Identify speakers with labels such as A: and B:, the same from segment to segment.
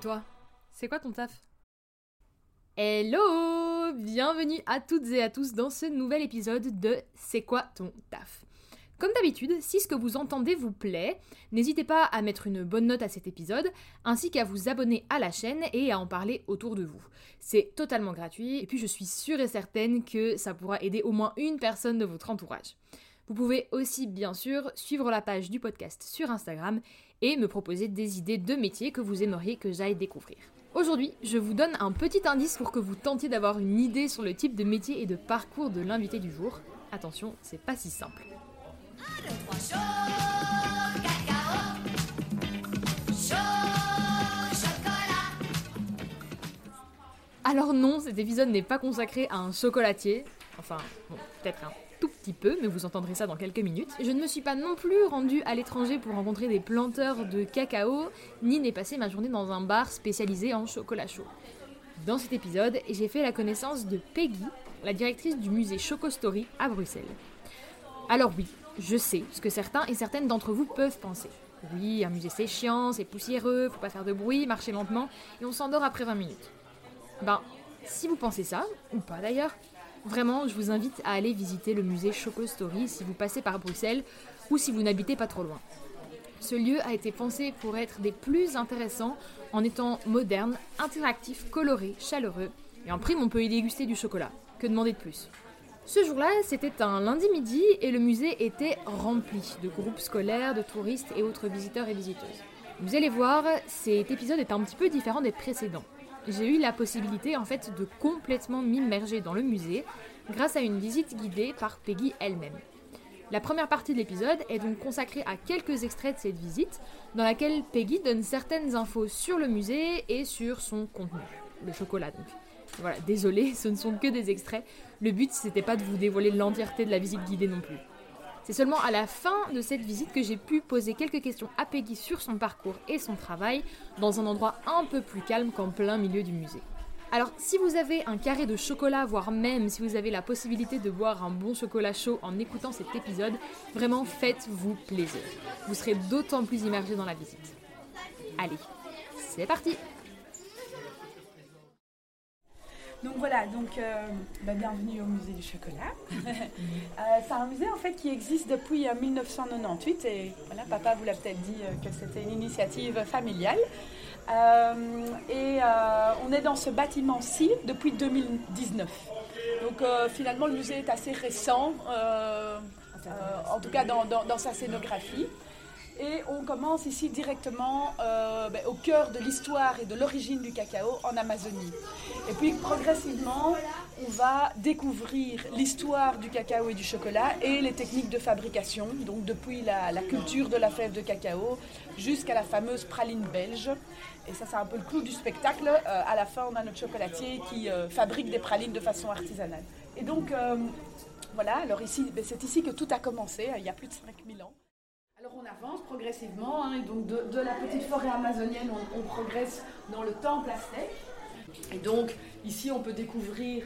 A: toi? C'est quoi ton taf? Hello Bienvenue à toutes et à tous dans ce nouvel épisode de C'est quoi ton taf? Comme d'habitude, si ce que vous entendez vous plaît, n'hésitez pas à mettre une bonne note à cet épisode, ainsi qu'à vous abonner à la chaîne et à en parler autour de vous. C'est totalement gratuit, et puis je suis sûre et certaine que ça pourra aider au moins une personne de votre entourage. Vous pouvez aussi bien sûr suivre la page du podcast sur Instagram et me proposer des idées de métiers que vous aimeriez que j'aille découvrir. Aujourd'hui, je vous donne un petit indice pour que vous tentiez d'avoir une idée sur le type de métier et de parcours de l'invité du jour. Attention, c'est pas si simple. Alors non, cet épisode n'est pas consacré à un chocolatier. Enfin, bon, peut-être un tout petit peu, mais vous entendrez ça dans quelques minutes. Je ne me suis pas non plus rendue à l'étranger pour rencontrer des planteurs de cacao, ni n'ai passé ma journée dans un bar spécialisé en chocolat chaud. Dans cet épisode, j'ai fait la connaissance de Peggy, la directrice du musée Chocostory à Bruxelles. Alors oui, je sais ce que certains et certaines d'entre vous peuvent penser. Oui, un musée c'est chiant, c'est poussiéreux, faut pas faire de bruit, marcher lentement, et on s'endort après 20 minutes. Ben, si vous pensez ça, ou pas d'ailleurs, vraiment, je vous invite à aller visiter le musée Choco Story si vous passez par Bruxelles ou si vous n'habitez pas trop loin. Ce lieu a été pensé pour être des plus intéressants en étant moderne, interactif, coloré, chaleureux, et en prime on peut y déguster du chocolat. Que demander de plus? Ce jour-là, c'était un lundi midi et le musée était rempli de groupes scolaires, de touristes et autres visiteurs et visiteuses. Vous allez voir, cet épisode est un petit peu différent des précédents. J'ai eu la possibilité en fait de complètement m'immerger dans le musée grâce à une visite guidée par Peggy elle-même. La première partie de l'épisode est donc consacrée à quelques extraits de cette visite, dans laquelle Peggy donne certaines infos sur le musée et sur son contenu, le chocolat donc. Voilà, désolé, ce ne sont que des extraits. Le but, c'était pas de vous dévoiler l'entièreté de la visite guidée non plus. C'est seulement à la fin de cette visite que j'ai pu poser quelques questions à Peggy sur son parcours et son travail, dans un endroit un peu plus calme qu'en plein milieu du musée. Alors, si vous avez un carré de chocolat, voire même si vous avez la possibilité de boire un bon chocolat chaud en écoutant cet épisode, vraiment faites-vous plaisir. Vous serez d'autant plus immergé dans la visite. Allez, c'est parti
B: Donc voilà, donc euh, bah, bienvenue au musée du chocolat. Euh, c'est un musée en fait qui existe depuis 1998 euh, et voilà, papa vous l'a peut-être dit que c'était une initiative familiale. et on est dans ce bâtiment-ci depuis 2019. Donc finalement le musée est assez récent, en tout cas dans sa scénographie. Et on commence ici directement euh, ben, au cœur de l'histoire et de l'origine du cacao en Amazonie. Et puis progressivement, on va découvrir l'histoire du cacao et du chocolat et les techniques de fabrication, donc depuis la, culture de la fève de cacao jusqu'à la fameuse praline belge. Et ça, c'est un peu le clou du spectacle. Euh, à la fin, on a notre chocolatier qui euh, fabrique des pralines de façon artisanale. Et donc, voilà, alors ici, ben, c'est ici que tout a commencé, il y a plus de 5000 ans. Alors on avance progressivement, hein, et donc de, la petite forêt amazonienne, on, progresse dans le temple aztèque. Et donc ici on peut découvrir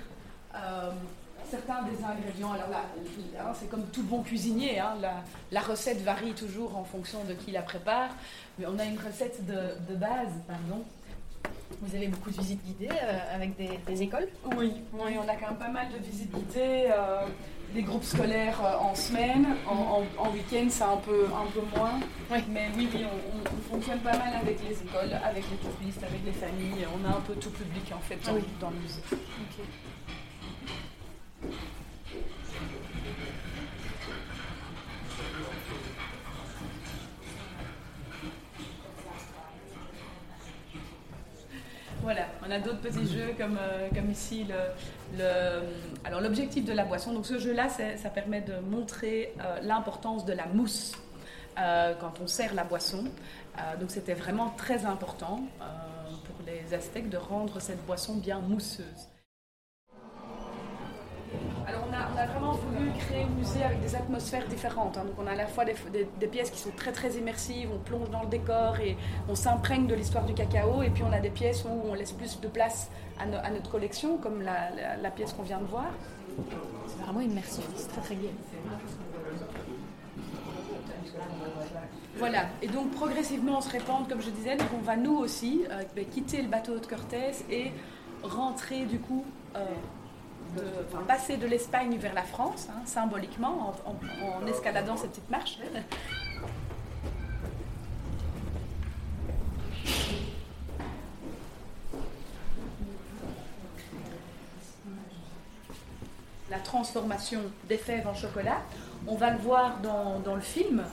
B: euh, certains des ingrédients. Alors là, hein, c'est comme tout bon cuisinier, hein, la, recette varie toujours en fonction de qui la prépare, mais on a une recette de, base, pardon.
A: Vous avez beaucoup de visites guidées euh, avec des, écoles?
B: Oui, oui, on a quand même pas mal de visites guidées. Euh, des groupes scolaires euh, en semaine, en, week-end c'est un peu, un peu moins. Mais oui, oui on, fonctionne pas mal avec les écoles, avec les touristes, avec les familles. On a un peu tout public en fait dans, le musée. On a d'autres petits jeux comme, euh, ici alors l'objectif de la boisson. Donc ce jeu-là, ça permet de montrer euh, l'importance de la mousse euh, quand on sert la boisson. donc c'était vraiment très important pour les Aztèques de rendre cette boisson bien mousseuse. On a, vraiment voulu créer un musée avec des atmosphères différentes. Hein. Donc on a à la fois des, pièces qui sont très très immersives, on plonge dans le décor et on s'imprègne de l'histoire du cacao. Et puis on a des pièces où on laisse plus de place à, notre collection, comme la, pièce qu'on vient de voir.
A: C'est vraiment immersif, c'est très très gai.
B: Voilà, et donc progressivement on se répand, comme je disais, donc on va nous aussi euh, ben, quitter le bateau de Cortés et rentrer du coup, euh, passer de l'Espagne vers la France, hein, symboliquement, en, escaladant cette petite marche. la transformation des fèves en chocolat. On va le voir dans, dans le film,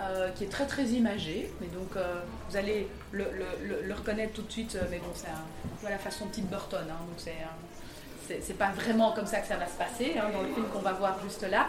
B: euh, qui est très très imagé. Mais donc euh, vous allez le, reconnaître tout de suite. euh, Mais bon, c'est un, voilà, façon Tim Burton. hein, donc c'est c'est pas vraiment comme ça que ça va se passer hein, dans le film qu'on va voir juste là.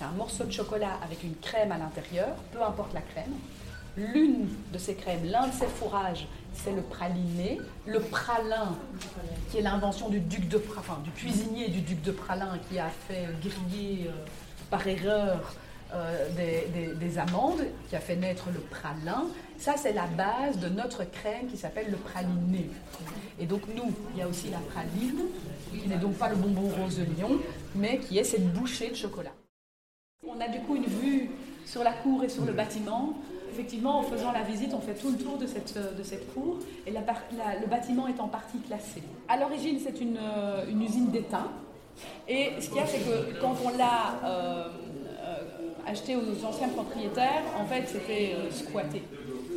B: C'est un morceau de chocolat avec une crème à l'intérieur, peu importe la crème. L'une de ces crèmes, l'un de ces fourrages, c'est le praliné. Le pralin, qui est l'invention du duc de enfin, du cuisinier du duc de Pralin qui a fait griller euh, par erreur euh, des, des- des amandes, qui a fait naître le pralin. Ça, c'est la base de notre crème qui s'appelle le praliné. Et donc nous, il y a aussi la praline, qui n'est donc pas le bonbon rose de mais qui est cette bouchée de chocolat. On a du coup une vue sur la cour et sur le bâtiment. Effectivement, en faisant la visite, on fait tout le tour de cette, cette cour et le bâtiment est en partie classé. À l'origine, c'est une, euh, usine d'étain. Et ce qu'il y a, c'est que quand on l'a euh, euh, acheté aux anciens propriétaires, en fait, c'était euh, squatté.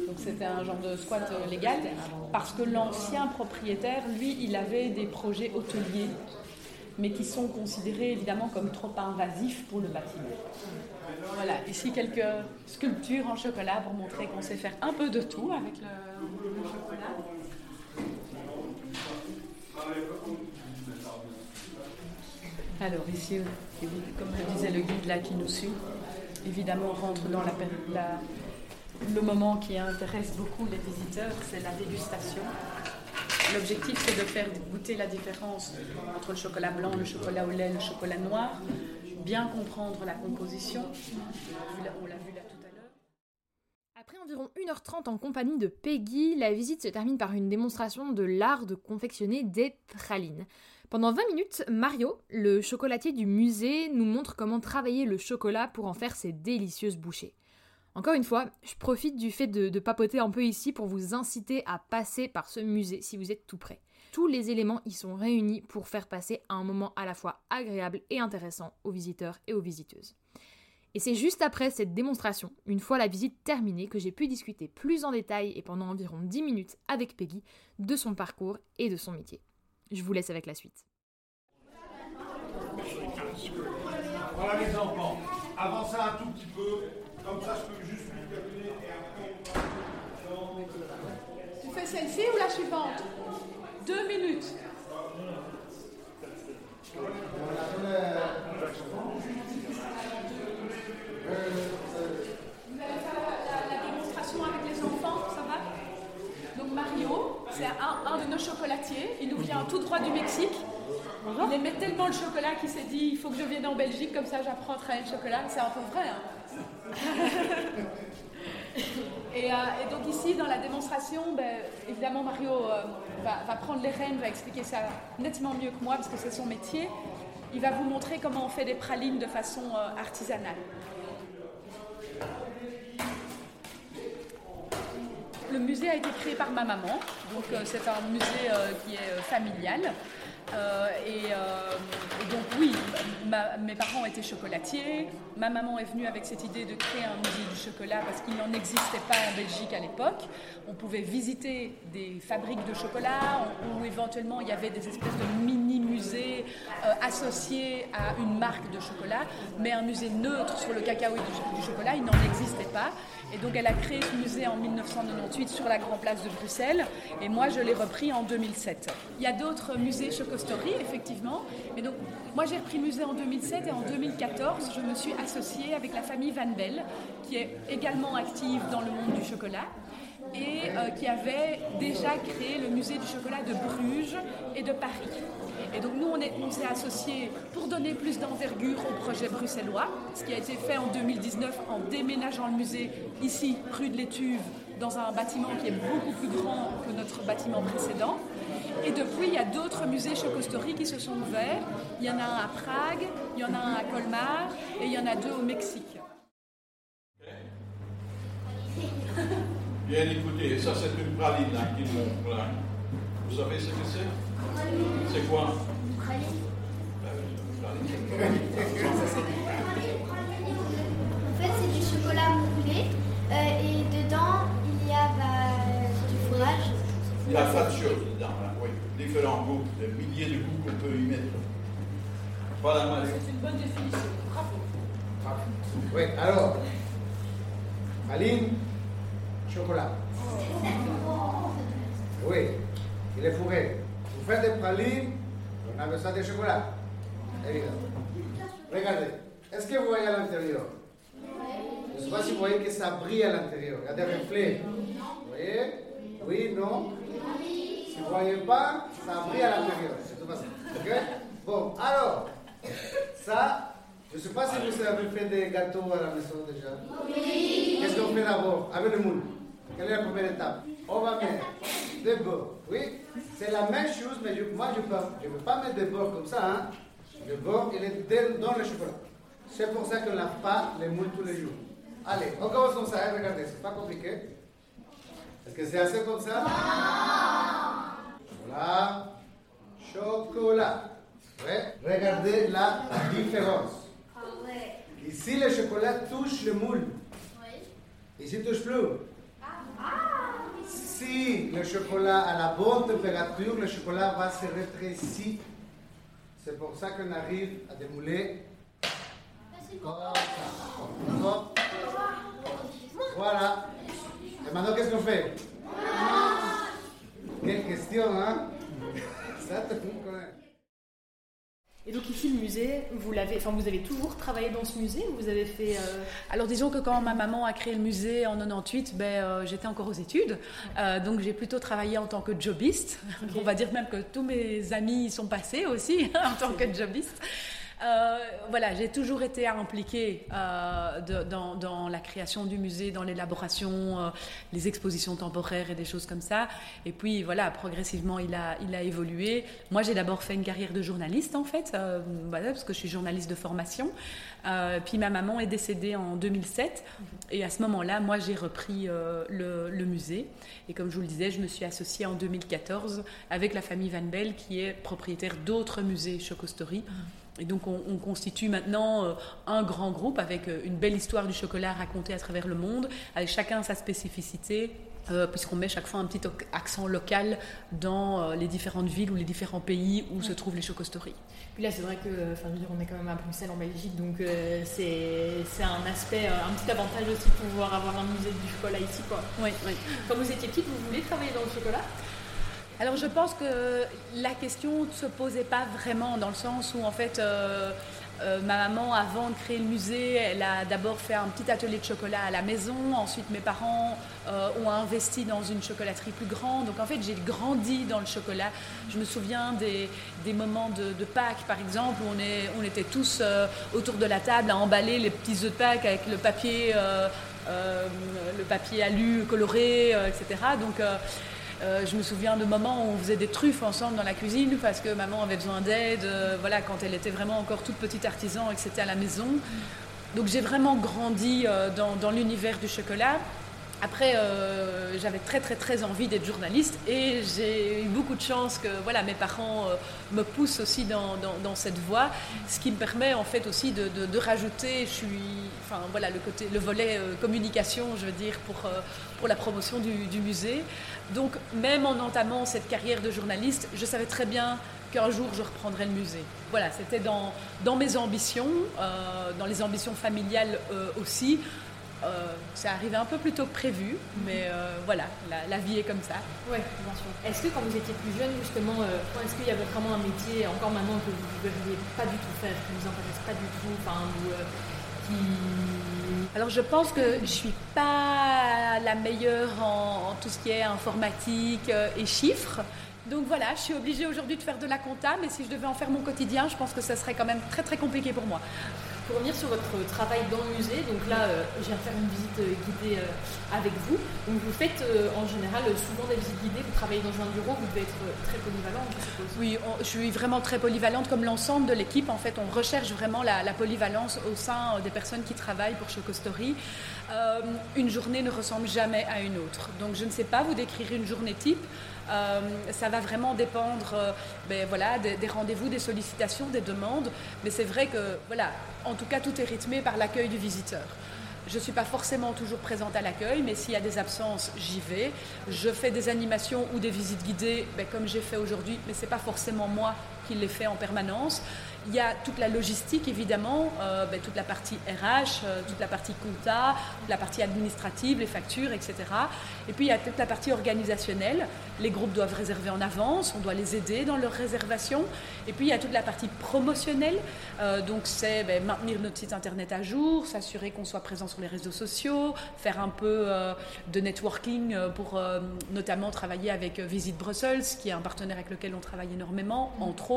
B: Donc c'était un genre de squat euh, légal parce que l'ancien propriétaire, lui, il avait des projets hôteliers, mais qui sont considérés évidemment comme trop invasifs pour le bâtiment. Voilà, ici quelques sculptures en chocolat pour montrer qu'on sait faire un peu de tout avec le, chocolat. Alors ici, comme le disait le guide là qui nous suit, évidemment on rentre dans la- le moment qui intéresse beaucoup les visiteurs, c'est la dégustation. L'objectif c'est de faire goûter la différence entre le chocolat blanc, le chocolat au lait, le chocolat noir, bien comprendre la composition. On l'a vu là tout à l'heure.
A: Après environ 1h30 en compagnie de Peggy, la visite se termine par une démonstration de l'art de confectionner des pralines. Pendant 20 minutes, Mario, le chocolatier du musée, nous montre comment travailler le chocolat pour en faire ces délicieuses bouchées. Encore une fois, je profite du fait de, papoter un peu ici pour vous inciter à passer par ce musée si vous êtes tout près. Tous les éléments y sont réunis pour faire passer un moment à la fois agréable et intéressant aux visiteurs et aux visiteuses. Et c'est juste après cette démonstration, une fois la visite terminée, que j'ai pu discuter plus en détail et pendant environ 10 minutes avec Peggy de son parcours et de son métier. Je vous laisse avec la suite.
C: Voilà les enfants, avancez un tout petit peu, comme ça je peux juste lui calculer et après on va...
B: Tu fais celle-ci ou la suivante? Deux minutes. Vous allez faire la, la- la démonstration avec les enfants, ça va? Donc Mario, c'est un, un de nos chocolatiers. Il nous vient tout droit du Mexique. Il aimait tellement le chocolat qu'il s'est dit il faut que je vienne en Belgique, comme ça j'apprends à travailler le chocolat. C'est un peu vrai. hein Et, euh, et donc ici, dans la démonstration, ben, évidemment, Mario euh, va, prendre les rênes, va expliquer ça nettement mieux que moi, parce que c'est son métier. Il va vous montrer comment on fait des pralines de façon euh, artisanale. Le musée a été créé par ma maman, donc c'est un musée qui est familial. Euh, et, euh, et donc oui, mes parents étaient chocolatiers. Ma maman est venue avec cette idée de créer un musée du chocolat parce qu'il n'en existait pas en Belgique à l'époque. On pouvait visiter des fabriques de chocolat ou éventuellement il y avait des espèces de mini-musées euh, associés à une marque de chocolat, mais un musée neutre sur le cacao et du chocolat, il n'en existait pas. Et donc elle a créé ce musée en 1998 sur la Grand Place de Bruxelles et moi je l'ai repris en 2007. Il y a d'autres musées choco- Chocostory, effectivement. Mais donc, moi j'ai repris le musée en 2007 et en 2014, je me suis associée avec la famille Van Bell, qui est également active dans le monde du chocolat et euh, qui avait déjà créé le musée du chocolat de Bruges et de Paris. Et donc nous, on s'est associés pour donner plus d'envergure au projet bruxellois, ce qui a été fait en 2019 en déménageant le musée ici, rue de l'Étuve, dans un bâtiment qui est beaucoup plus grand que notre bâtiment précédent. Et depuis, il y a d'autres musées Chocostory qui se sont ouverts. Il y en a un à Prague, il y en a un à Colmar et il y en a deux au Mexique.
C: Bien écoutez, ça c'est une praline là, qui montre là. Vous savez ce que c'est C'est quoi.
D: En fait, c'est du chocolat moulé euh, et dedans il y a bah, du fourrage.
C: Il y a pas de choses dedans, là, oui. Différents goûts, des milliers de goûts qu'on peut y mettre. Voilà,
B: Marie. C'est une bonne définition. Bravo. Bravo.
E: Oui, alors, praline chocolat. Oui, il est fourré. Vous faites des pralines, on a besoin de chocolat. Évidemment. Regardez, est-ce que vous voyez à l'intérieur Je ne sais pas si vous voyez que ça brille à l'intérieur. Il y a des reflets. Vous voyez Oui, non Si vous ne voyez pas, ça brille à l'intérieur. C'est tout Bon, alors, ça, je ne sais pas si vous avez fait des gâteaux à la maison déjà. Qu'est-ce qu'on fait d'abord Avec le moule. Quelle est la première étape On va mettre des. Oui, c'est la même chose, mais moi je ne je peux pas mettre des beurre comme ça. Hein. Le beurre, il est dans le chocolat. C'est pour ça qu'on lave pas les moules tous les jours. Allez, on commence comme ça. Hein, regardez, c'est pas compliqué. Est-ce que c'est assez comme ça? Voilà. Chocolat. Ouais. Regardez la différence. Ah Ici, le chocolat touche le moule. Ici, il touche plus. Si le chocolat à la bonne température, le chocolat va se rétrécir. C'est pour ça qu'on arrive à démouler Voilà. Et maintenant, qu'est-ce qu'on fait? Quelle question, hein? Ça, tout le monde connaît.
A: Et donc ici le musée, vous l'avez, enfin vous avez toujours travaillé dans ce musée ou vous avez fait euh,
B: Alors disons que quand ma maman a créé le musée en 98, ben euh, j'étais encore aux études, euh, donc j'ai plutôt travaillé en tant que jobiste. On va dire même que tous mes amis y sont passés aussi en tant que jobiste. Euh, voilà, j'ai toujours été impliquée euh, dans, la création du musée, dans l'élaboration, euh, les expositions temporaires et des choses comme ça. Et puis voilà, progressivement, il a, évolué. Moi, j'ai d'abord fait une carrière de journaliste en fait, voilà, parce que je suis journaliste de formation. puis ma maman est décédée en 2007, et à ce moment-là, moi, j'ai repris le, le, musée. Et comme je vous le disais, je me suis associée en 2014 avec la famille Van Bell, qui est propriétaire d'autres musées Chocostory. Et donc on, constitue maintenant euh, un grand groupe avec euh, une belle histoire du chocolat racontée à travers le monde, avec chacun sa spécificité, euh, puisqu'on met chaque fois un petit accent local dans les différentes villes ou les différents pays où se trouvent les chocostories.
A: Puis là, c'est vrai que, enfin, je veux dire, on est quand même à Bruxelles, en Belgique, donc c'est un aspect, un petit avantage aussi de pouvoir avoir un musée du chocolat ici, quoi.
B: Oui, oui.
A: Quand vous étiez petite, vous voulez travailler dans le chocolat?
B: Alors je pense que la question ne se posait pas vraiment dans le sens où en fait euh, euh, ma maman avant de créer le musée, elle a d'abord fait un petit atelier de chocolat à la maison, ensuite mes parents euh, ont investi dans une chocolaterie plus grande, donc en fait j'ai grandi dans le chocolat. Je me souviens des, moments de, Pâques par exemple où on, est, on était tous autour de la table à emballer les petits œufs de Pâques avec le papier, le papier alu coloré, etc. Donc euh, je me souviens de moments où on faisait des truffes ensemble dans la cuisine parce que maman avait besoin d'aide, euh, voilà, quand elle était vraiment encore toute petite artisan et que c'était à la maison. Donc j'ai vraiment grandi euh, dans l'univers du chocolat. Après, euh, j'avais très très très envie d'être journaliste et j'ai eu beaucoup de chance que voilà, mes parents euh, me poussent aussi dans, dans, cette voie, ce qui me permet en fait aussi de, de, rajouter, je suis, enfin voilà, le côté, le volet euh, communication, je veux dire, pour, pour la promotion du, du, musée. Donc même en entamant cette carrière de journaliste, je savais très bien qu'un jour je reprendrais le musée. Voilà, c'était dans, dans mes ambitions, dans les ambitions familiales aussi euh, c'est arrivé un peu plus tôt que prévu, mais euh, voilà, la, vie est comme ça.
A: Oui, bien sûr. Est-ce que quand vous étiez plus jeune, justement, euh, est-ce qu'il y avait vraiment un métier, encore maintenant, que vous ne devriez pas du tout faire, qui ne vous intéresse pas du tout, enfin, qui...
B: Alors je pense que je suis pas la meilleure en, tout ce qui est informatique et chiffres. Donc voilà, je suis obligée aujourd'hui de faire de la compta, mais si je devais en faire mon quotidien, je pense que ça serait quand même très très compliqué pour moi.
A: Pour revenir sur votre travail dans le musée, donc là, euh, je viens faire une visite euh, guidée euh, avec vous. Vous faites en général souvent des visites guidées, vous travaillez dans un bureau, vous devez être très polyvalente.
B: Oui, je suis vraiment très polyvalente, comme l'ensemble de l'équipe. En fait, on recherche vraiment la, polyvalence au sein des personnes qui travaillent pour Choco Story. une journée ne ressemble jamais à une autre. Donc je ne sais pas vous décrire une journée type. Euh, ça va vraiment dépendre euh, ben, voilà, des, rendez-vous, des sollicitations, des demandes. Mais c'est vrai que, voilà, en tout cas, tout est rythmé par l'accueil du visiteur. Je ne suis pas forcément toujours présente à l'accueil, mais s'il y a des absences, j'y vais. Je fais des animations ou des visites guidées, ben, comme j'ai fait aujourd'hui, mais ce n'est pas forcément moi qui les fais en permanence. Il y a toute la logistique, évidemment, euh, ben, toute la partie RH, euh, toute la partie compta, la partie administrative, les factures, etc. Et puis il y a toute la partie organisationnelle. Les groupes doivent réserver en avance, on doit les aider dans leur réservation. Et puis il y a toute la partie promotionnelle. Euh, donc c'est ben, maintenir notre site internet à jour, s'assurer qu'on soit présent sur les réseaux sociaux, faire un peu de networking pour notamment travailler avec Visit Brussels, qui est un partenaire avec lequel on travaille énormément, entre autres,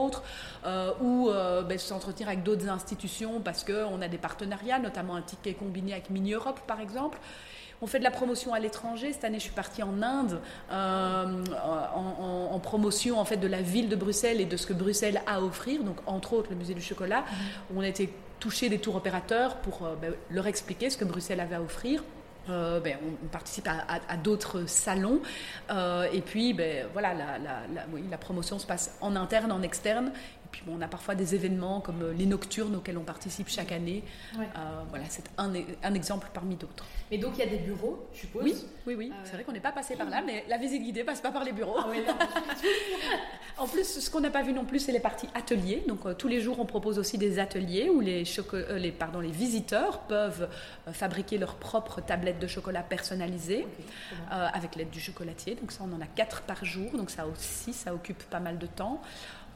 B: ou euh, ben, s'entretenir avec d'autres institutions parce qu'on a des partenariats, notamment un ticket combiné avec Mini Europe par exemple. On fait de la promotion à l'étranger. Cette année, je suis partie en Inde euh, en, promotion en fait de la ville de Bruxelles et de ce que Bruxelles a à offrir. Donc, entre autres, le musée du chocolat. Où on a été toucher des tours opérateurs pour euh, ben, leur expliquer ce que Bruxelles avait à offrir. Ben, on, participe à, d'autres salons. et puis, ben, voilà, la, promotion se passe en interne, en externe on a parfois des événements comme euh, les nocturnes auxquels on participe chaque année. Euh, voilà, c'est un, un, exemple parmi d'autres.
A: Mais donc il y a des bureaux, je suppose?
B: Oui, oui, oui. Euh, c'est vrai qu'on n'est pas passé par là, mais la visite guidée passe pas par les bureaux. Ah en plus, ce qu'on n'a pas vu non plus, c'est les parties ateliers. Donc tous les jours, on propose aussi des ateliers où les, les, pardon, les visiteurs peuvent fabriquer leurs propres tablettes de chocolat personnalisées avec l'aide du chocolatier. Donc ça, on en a quatre par jour. Donc ça aussi, ça occupe pas mal de temps.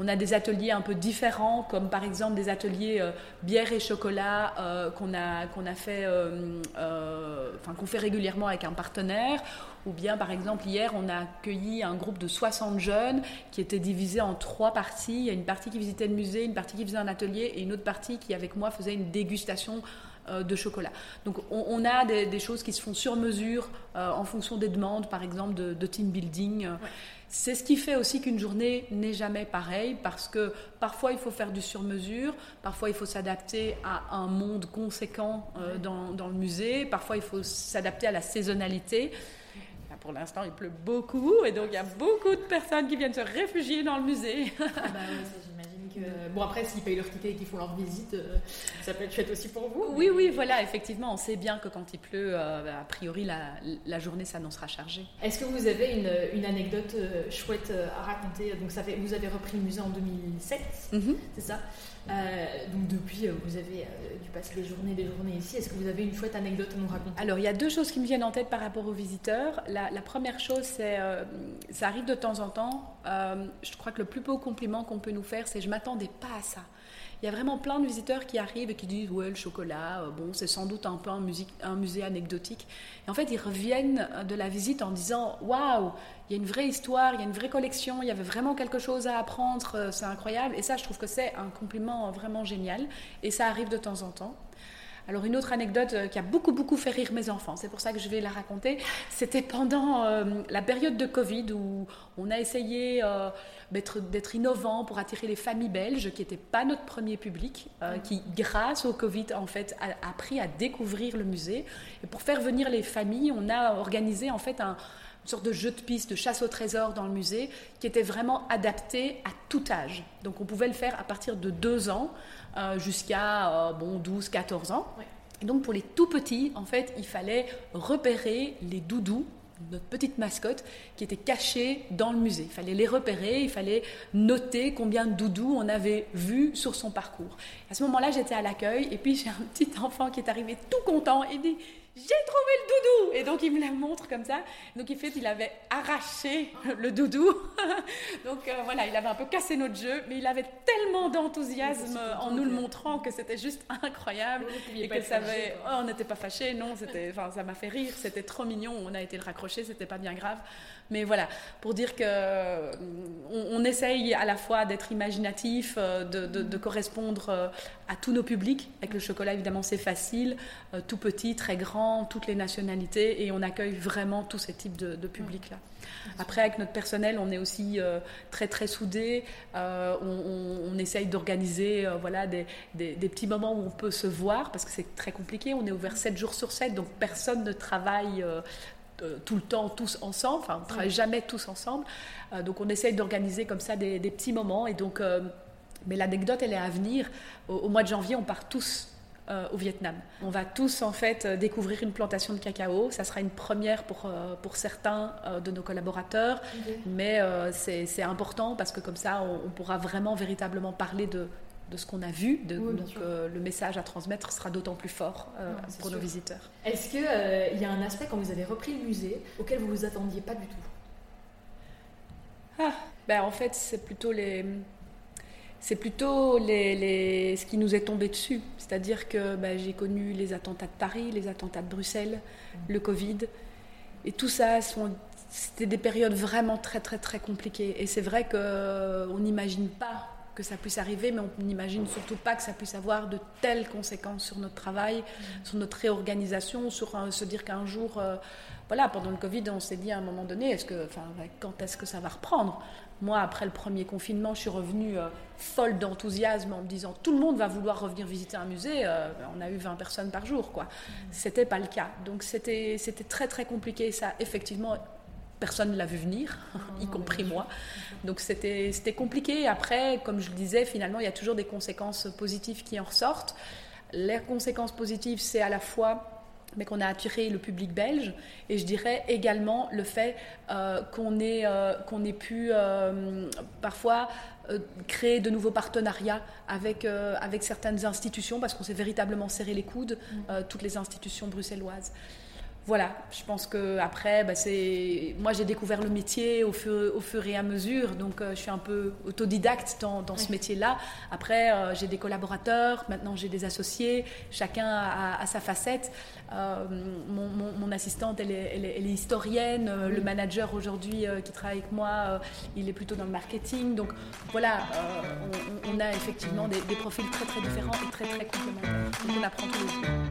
B: On a des ateliers un peu différents, comme par exemple des ateliers euh, bière et chocolat euh, qu'on a, a fait, euh, qu'on fait régulièrement avec un partenaire. Ou bien, par exemple, hier, on a accueilli un groupe de 60 jeunes qui étaient divisés en trois parties. Il y a une partie qui visitait le musée, une partie qui faisait un atelier et une autre partie qui, avec moi, faisait une dégustation de chocolat. Donc on, a des, choses qui se font sur mesure en fonction des demandes, par exemple de, team building. C'est ce qui fait aussi qu'une journée n'est jamais pareille parce que parfois il faut faire du sur-mesure, parfois il faut s'adapter à un monde conséquent euh, dans, dans, le musée, parfois il faut s'adapter à la saisonnalité. pour l'instant, il pleut beaucoup et donc il y a beaucoup de personnes qui viennent se réfugier dans le musée.
A: Ah bah bon, après, s'ils payent leur ticket et qu'ils font leur visite, euh, ça peut être chouette aussi pour vous.
B: Oui, oui, voilà, effectivement, on sait bien que quand il pleut, euh, a priori, la, la journée s'annoncera chargée.
A: Est-ce que vous avez une, une anecdote euh, chouette à raconter? Donc, ça fait, vous avez repris le musée en 2007, mhm. c'est ça? Euh, donc depuis, euh, vous avez euh, dû passer des journées des journées ici. Est-ce que vous avez une chouette anecdote à nous raconter?
B: Alors, il y a deux choses qui me viennent en tête par rapport aux visiteurs. La, première chose, c'est, ça arrive de temps en temps. je crois que le plus beau compliment qu'on peut nous faire, c'est je m'attendais pas à ça. Il y a vraiment plein de visiteurs qui arrivent et qui disent ouais le chocolat, bon c'est sans doute un peu un, un musée anecdotique. Et en fait ils reviennent de la visite en disant waouh il y a une vraie histoire, il y a une vraie collection, il y avait vraiment quelque chose à apprendre, euh, c'est incroyable. Et ça, je trouve que c'est un compliment vraiment génial. Et ça arrive de temps en temps. Alors une autre anecdote euh, qui a beaucoup beaucoup fait rire mes enfants, c'est pour ça que je vais la raconter, c'était pendant euh, la période de Covid où on a essayé d'être innovant pour attirer les familles belges qui n'étaient pas notre premier public, qui grâce au Covid en fait a appris à découvrir le musée. Et pour faire venir les familles, on a organisé en fait un, une sorte de jeu de piste, de chasse au trésor dans le musée, qui était vraiment adapté à tout âge. Donc on pouvait le faire à partir de 2 ans euh, jusqu'à euh, bon, 12, 14 ans. Et donc pour les tout petits, en fait, il fallait repérer les doudous notre petite mascotte qui était cachée dans le musée. Il fallait les repérer, il fallait noter combien de doudous on avait vu sur son parcours. À ce moment-là, j'étais à l'accueil et puis j'ai un petit enfant qui est arrivé tout content et dit j'ai trouvé le doudou Et donc il me la montre comme ça. Donc il fait, il avait arraché le doudou. donc euh, voilà, il avait un peu cassé notre jeu, mais il avait tellement d'enthousiasme en nous le montrant que c'était juste incroyable. Et qu'elle savait, oh, on n'était pas fâchés, non, c'était, enfin ça m'a fait rire, c'était trop mignon. On a été le raccrocher, c'était pas bien grave. Mais voilà, pour dire que euh, on, essaye à la fois d'être imaginatif, euh, de, correspondre à tous nos publics. Avec le chocolat, évidemment, c'est facile, tout petit, très grand, toutes les nationalités, et on accueille vraiment tous ces types de, publics-là. Après, avec notre personnel, on est aussi très très soudés. on, essaye d'organiser voilà, des, des, petits moments où on peut se voir, parce que c'est très compliqué. On est ouvert 7 jours sur 7, donc personne ne travaille euh, tout le temps tous ensemble, enfin on ne travaille jamais tous ensemble. Euh, donc on essaye d'organiser comme ça des, petits moments. Et donc, euh, mais l'anecdote, elle est à venir. Au, mois de janvier, on part tous au Vietnam. On va tous en fait découvrir une plantation de cacao. Ça sera une première pour, pour certains de nos collaborateurs, mais c'est important parce que comme ça, on, pourra vraiment véritablement parler de, de ce qu'on a vu. donc euh, le message à transmettre sera d'autant plus fort euh, pour nos visiteurs.
A: Est-ce qu'il euh, y a un aspect quand vous avez repris le musée auquel vous vous attendiez pas du tout?
B: Ah, ben, En fait, c'est plutôt les... C'est plutôt les, les, ce qui nous est tombé dessus. C'est-à-dire que ben, j'ai connu les attentats de Paris, les attentats de Bruxelles, mmh. le Covid. Et tout ça, c'était des périodes vraiment très, très, très compliquées. Et c'est vrai qu'on n'imagine pas que ça puisse arriver, mais on n'imagine surtout pas que ça puisse avoir de telles conséquences sur notre travail, mm. sur notre réorganisation, sur euh, se dire qu'un jour, euh, voilà, pendant le Covid, on s'est dit à un moment donné, est-ce que, enfin, quand est-ce que ça va reprendre? Moi, après le premier confinement, je suis revenue euh, folle d'enthousiasme en me disant tout le monde va vouloir revenir visiter un musée. on a eu 20 personnes par jour, quoi. Mm. C'était pas le cas. Donc c'était c'était très très compliqué. Ça, effectivement, personne ne l'a vu venir, y compris moi. Donc c'était compliqué. Après, comme je le disais, finalement, il y a toujours des conséquences positives qui en ressortent. Les conséquences positives, c'est à la fois mais qu'on a attiré le public belge et je dirais également le fait euh, qu'on ait, euh, qu'on ait pu euh, parfois créer de nouveaux partenariats avec, avec certaines institutions parce qu'on s'est véritablement serré les coudes, mmh. toutes les institutions bruxelloises voilà, je pense que après, bah, c'est moi j'ai découvert le métier au fur, au fur et à mesure, donc euh, je suis un peu autodidacte dans, dans ce métier-là. Après, euh, j'ai des collaborateurs, maintenant j'ai des associés, chacun a, sa facette. Euh, mon, mon, assistante, elle est, elle est, historienne, le manager aujourd'hui qui travaille avec moi, il est plutôt dans le marketing. Donc voilà, on, on, a effectivement des, des, profils très très différents et très très complémentaires. Donc on apprend tous les jours.